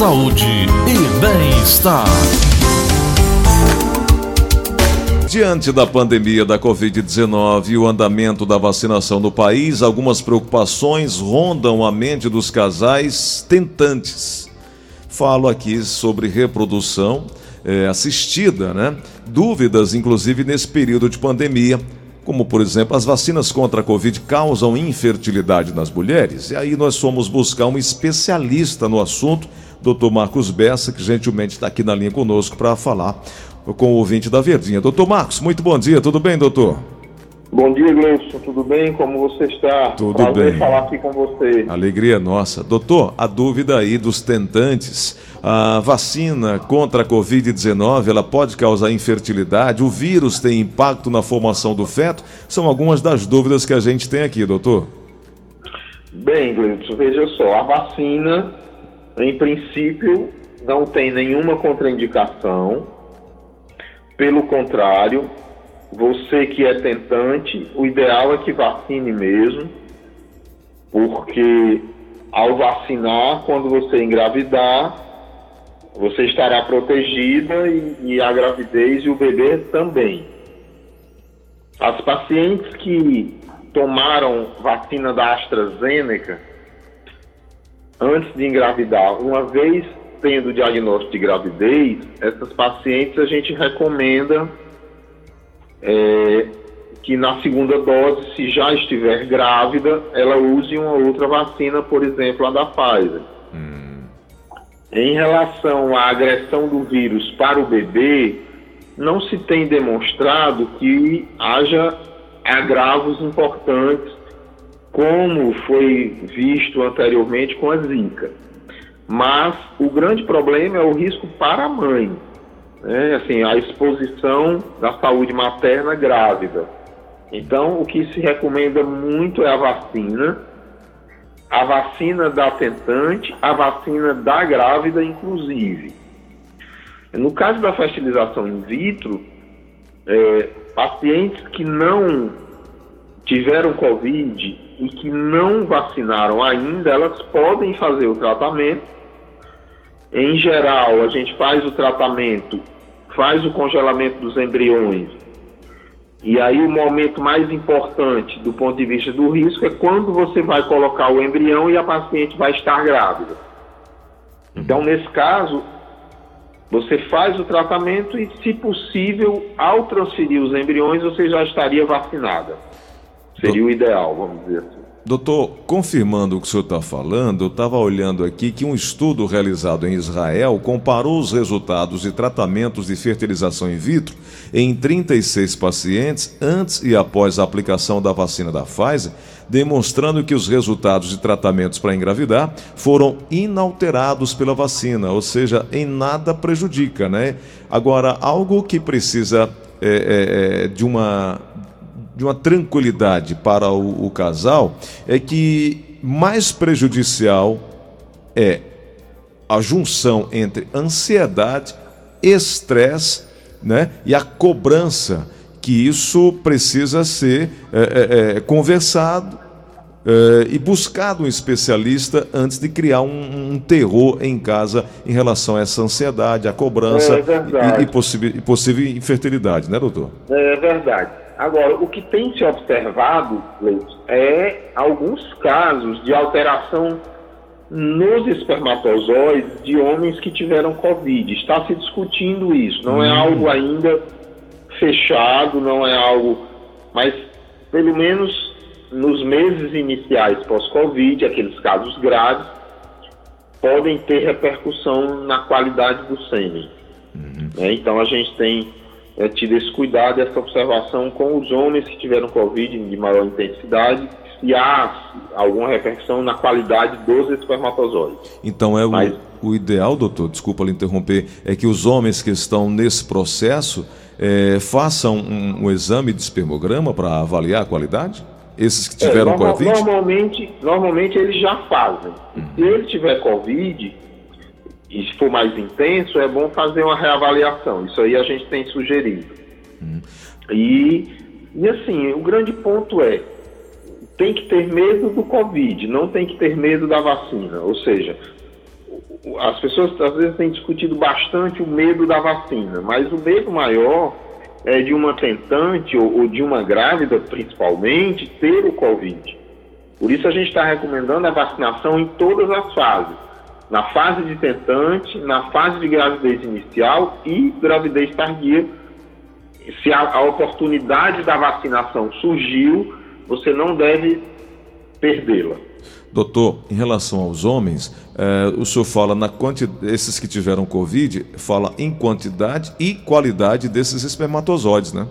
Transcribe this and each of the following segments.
saúde e bem-estar. Diante da pandemia da Covid-19 e o andamento da vacinação no país, algumas preocupações rondam a mente dos casais tentantes. Falo aqui sobre reprodução é, assistida, né? Dúvidas, inclusive, nesse período de pandemia como por exemplo as vacinas contra a Covid causam infertilidade nas mulheres. E aí nós fomos buscar um especialista no assunto, Dr. Marcos Bessa, que gentilmente está aqui na linha conosco para falar com o ouvinte da Verdinha. Doutor Marcos, muito bom dia, tudo bem, doutor? Bom dia, Gleison. Tudo bem? Como você está? Tudo Prazer bem. falar aqui com você. Alegria nossa. Doutor, a dúvida aí dos tentantes. A vacina contra a Covid-19, ela pode causar infertilidade? O vírus tem impacto na formação do feto? São algumas das dúvidas que a gente tem aqui, doutor. Bem, Gleison, veja só. A vacina, em princípio, não tem nenhuma contraindicação. Pelo contrário, você que é tentante, o ideal é que vacine mesmo, porque ao vacinar, quando você engravidar, você estará protegida e, e a gravidez e o bebê também. As pacientes que tomaram vacina da AstraZeneca antes de engravidar, uma vez tendo o diagnóstico de gravidez, essas pacientes a gente recomenda é, que na segunda dose, se já estiver grávida, ela use uma outra vacina, por exemplo, a da Pfizer. Hum. Em relação à agressão do vírus para o bebê, não se tem demonstrado que haja agravos importantes, como foi visto anteriormente com a Zika. Mas o grande problema é o risco para a mãe né, assim, a exposição da saúde materna grávida. Então, o que se recomenda muito é a vacina, a vacina da tentante, a vacina da grávida, inclusive. No caso da fertilização in vitro, é, pacientes que não tiveram Covid e que não vacinaram ainda, elas podem fazer o tratamento em geral, a gente faz o tratamento, faz o congelamento dos embriões. E aí o momento mais importante do ponto de vista do risco é quando você vai colocar o embrião e a paciente vai estar grávida. Então, nesse caso, você faz o tratamento e, se possível, ao transferir os embriões, você já estaria vacinada. Seria o ideal, vamos dizer assim. Doutor, confirmando o que o senhor está falando, eu estava olhando aqui que um estudo realizado em Israel comparou os resultados de tratamentos de fertilização in vitro em 36 pacientes antes e após a aplicação da vacina da Pfizer, demonstrando que os resultados de tratamentos para engravidar foram inalterados pela vacina, ou seja, em nada prejudica, né? Agora, algo que precisa é, é, de uma de uma tranquilidade para o, o casal é que mais prejudicial é a junção entre ansiedade, estresse né, e a cobrança, que isso precisa ser é, é, é conversado é, e buscado um especialista antes de criar um, um, terror em casa em relação a essa ansiedade, a cobrança é e, e, possível, e possível infertilidade, né, doutor? É verdade. Agora, o que tem se observado, Leite, é alguns casos de alteração nos espermatozoides de homens que tiveram Covid. Está se discutindo isso. Não é hum. algo ainda fechado, não é algo. Mas, pelo menos nos meses iniciais pós-Covid, aqueles casos graves, podem ter repercussão na qualidade do sêmen. Uhum. É, então, a gente tem é, tido esse cuidado, essa observação com os homens que tiveram Covid de maior intensidade, se há alguma repercussão na qualidade dos espermatozoides. Então é Mas, o, o, ideal, doutor, desculpa lhe interromper, é que os homens que estão nesse processo é, façam um, um, exame de espermograma para avaliar a qualidade? Esses que tiveram é, normal, Covid? Normalmente, normalmente eles já fazem. Uhum. Se ele tiver Covid, e se for mais intenso, é bom fazer uma reavaliação. Isso aí a gente tem sugerido. Hum. E, e assim, o grande ponto é, tem que ter medo do Covid, não tem que ter medo da vacina. Ou seja, as pessoas às vezes têm discutido bastante o medo da vacina, mas o medo maior é de uma tentante ou, ou de uma grávida, principalmente, ter o Covid. Por isso a gente está recomendando a vacinação em todas as fases. Na fase de tentante, na fase de gravidez inicial e gravidez tardia. Se a, a oportunidade da vacinação surgiu, você não deve perdê-la. Doutor, em relação aos homens, eh, o senhor fala na quantidade, esses que tiveram Covid, fala em quantidade e qualidade desses espermatozoides, né?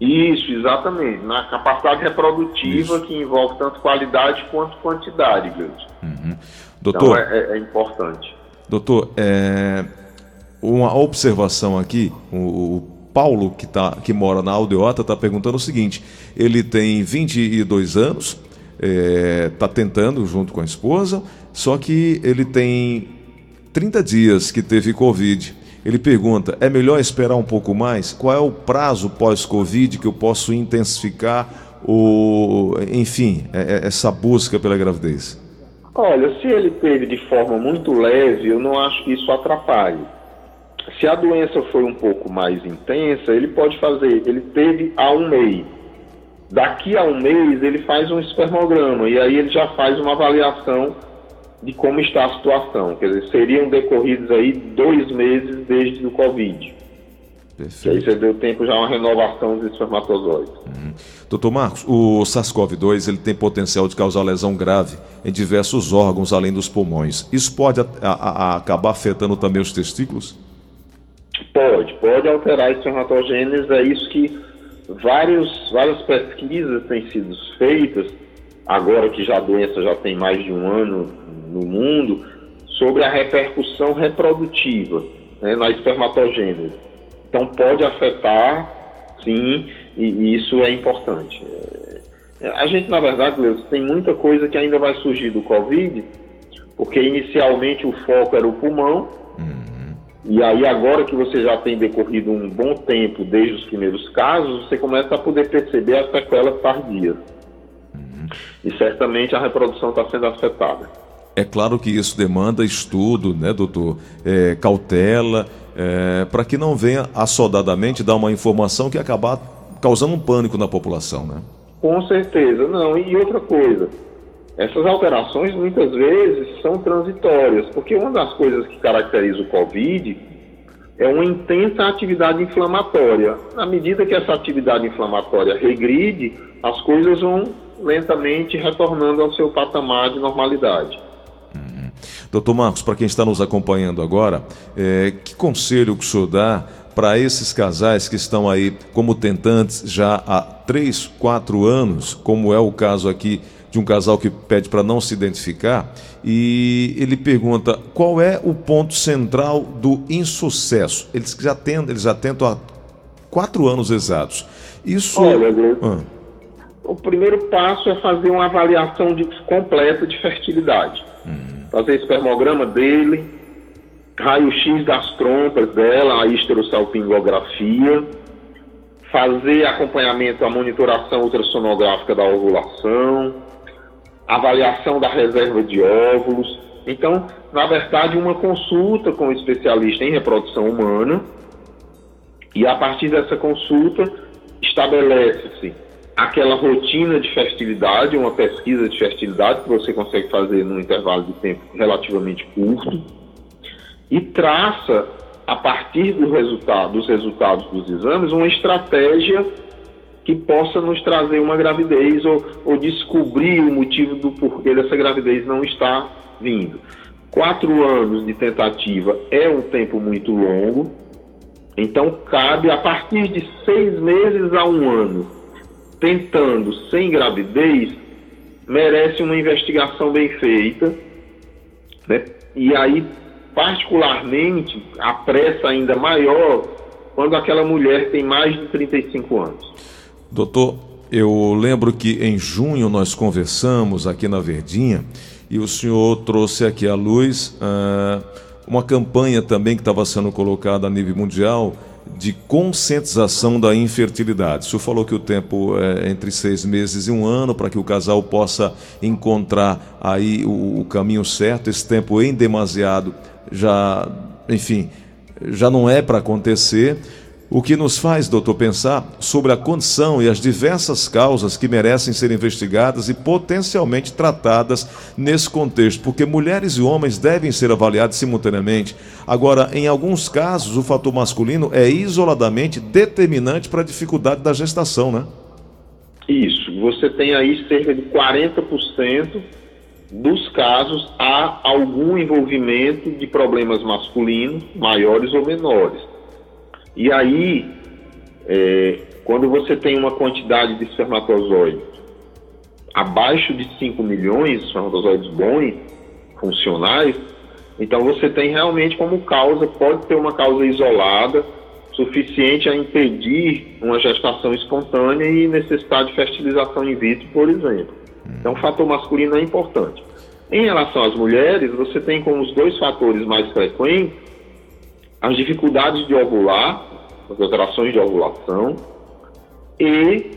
Isso, exatamente. Na capacidade reprodutiva Isso. que envolve tanto qualidade quanto quantidade, Gleudson. Uhum. Doutor, então é, é, importante. Doutor, é, uma observação aqui, o, o Paulo, que, tá, que mora na Aldeota, está perguntando o seguinte: ele tem 22 anos, está é, tentando junto com a esposa, só que ele tem 30 dias que teve Covid. Ele pergunta: é melhor esperar um pouco mais? Qual é o prazo pós-Covid que eu posso intensificar o, enfim, é, é, essa busca pela gravidez? Olha, se ele teve de forma muito leve, eu não acho que isso atrapalhe. Se a doença foi um pouco mais intensa, ele pode fazer. Ele teve há um mês Daqui a um mês ele faz um espermograma e aí ele já faz uma avaliação de como está a situação. Quer dizer, seriam decorridos aí dois meses desde o Covid. Perfeito. E aí você deu tempo já uma renovação dos espermatozoides. Uhum. Doutor Marcos, o SARS-CoV-2 ele tem potencial de causar lesão grave em diversos órgãos além dos pulmões. Isso pode a, a, a acabar afetando também os testículos? Pode, pode alterar a espermatogênese, é isso que vários, várias pesquisas têm sido feitas, agora que já a doença já tem mais de um ano no mundo, sobre a repercussão reprodutiva né, na espermatogênese. Então pode afetar, sim, e, isso é importante. É, a gente, na verdade, Leus, tem muita coisa que ainda vai surgir do Covid, porque inicialmente o foco era o pulmão, hum e aí, agora que você já tem decorrido um bom tempo desde os primeiros casos, você começa a poder perceber as sequelas tardias. Uhum. E certamente a reprodução está sendo afetada. É claro que isso demanda estudo, né, doutor? É, cautela, é, para que não venha assodadamente dar uma informação que acabar causando um pânico na população, né? Com certeza, não. E outra coisa, essas alterações muitas vezes são transitórias, porque uma das coisas que caracteriza o Covid é uma intensa atividade inflamatória. Na medida que essa atividade inflamatória regride, as coisas vão lentamente retornando ao seu patamar de normalidade. Doutor Marcos, para quem está nos acompanhando agora, é, que conselho que o senhor dá para esses casais que estão aí como tentantes já há 3, 4 anos, como é o caso aqui de um casal que pede para não se identificar e ele pergunta qual é o ponto central do insucesso. Eles já tentam, eles já tentam há quatro anos exatos. Isso. Olha, ah. o primeiro passo é fazer uma avaliação de, completa de fertilidade. Uhum. Fazer espermograma dele, raio-x das trompas dela, a histerosalpingografia fazer acompanhamento, a monitoração ultrassonográfica da ovulação, avaliação da reserva de óvulos. Então, na verdade, uma consulta com o especialista em reprodução humana e a partir dessa consulta estabelece-se aquela rotina de fertilidade, uma pesquisa de fertilidade que você consegue fazer num intervalo de tempo relativamente curto e traça a partir do resultado, dos resultados dos exames uma estratégia que possa nos trazer uma gravidez ou, ou descobrir o motivo do porquê dessa gravidez não está vindo. Quatro anos de tentativa é um tempo muito longo, então cabe a partir de seis meses a um ano, tentando sem gravidez, merece uma investigação bem feita, né? E aí, particularmente, a pressa ainda maior quando aquela mulher tem mais de 35 anos. Doutor, eu lembro que em junho nós conversamos aqui na Verdinha e o senhor trouxe aqui à luz uh, uma campanha também que estava sendo colocada a nível mundial de conscientização da infertilidade. O senhor falou que o tempo é entre seis meses e um ano para que o casal possa encontrar aí o, o caminho certo. Esse tempo em demasiado já, enfim, já não é para acontecer. O que nos faz, doutor, pensar sobre a condição e as diversas causas que merecem ser investigadas e potencialmente tratadas nesse contexto, porque mulheres e homens devem ser avaliados simultaneamente. Agora, em alguns casos, o fator masculino é isoladamente determinante para a dificuldade da gestação, né? Isso. Você tem aí cerca de 40% dos casos há algum envolvimento de problemas masculinos, maiores ou menores. E aí, é, quando você tem uma quantidade de espermatozoides abaixo de 5 milhões, espermatozoides bons, funcionais, então você tem realmente como causa, pode ter uma causa isolada, suficiente a impedir uma gestação espontânea e necessidade de fertilização in vitro, por exemplo. Então, o fator masculino é importante. Em relação às mulheres, você tem como os dois fatores mais frequentes as dificuldades de ovular, as alterações de ovulação e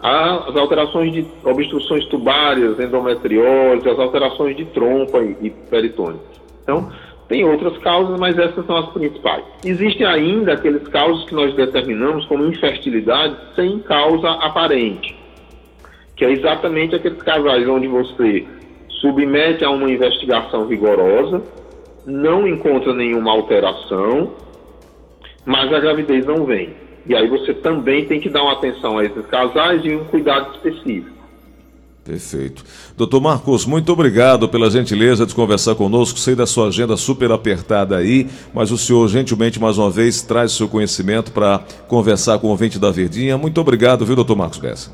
as alterações de obstruções tubárias, endometriose, as alterações de trompa e, peritônio. Então, tem outras causas, mas essas são as principais. Existem ainda aqueles casos que nós determinamos como infertilidade sem causa aparente, que é exatamente aqueles casais onde você submete a uma investigação rigorosa, não encontra nenhuma alteração, mas a gravidez não vem. E aí você também tem que dar uma atenção a esses casais e um cuidado específico. Perfeito. Doutor Marcos, muito obrigado pela gentileza de conversar conosco. Sei da sua agenda super apertada aí, mas o senhor gentilmente mais uma vez traz o seu conhecimento para conversar com o ouvinte da Verdinha. Muito obrigado, viu, doutor Marcos Bessa?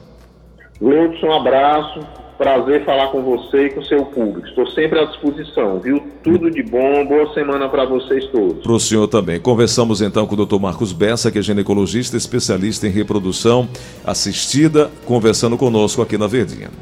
Leudson, um abraço. Prazer falar com você e com seu público. Estou sempre à disposição, viu? Tudo de bom, boa semana para vocês todos. Para o senhor também. Conversamos então com o Dr. Marcos Bessa, que é ginecologista especialista em reprodução assistida, conversando conosco aqui na Verdinha.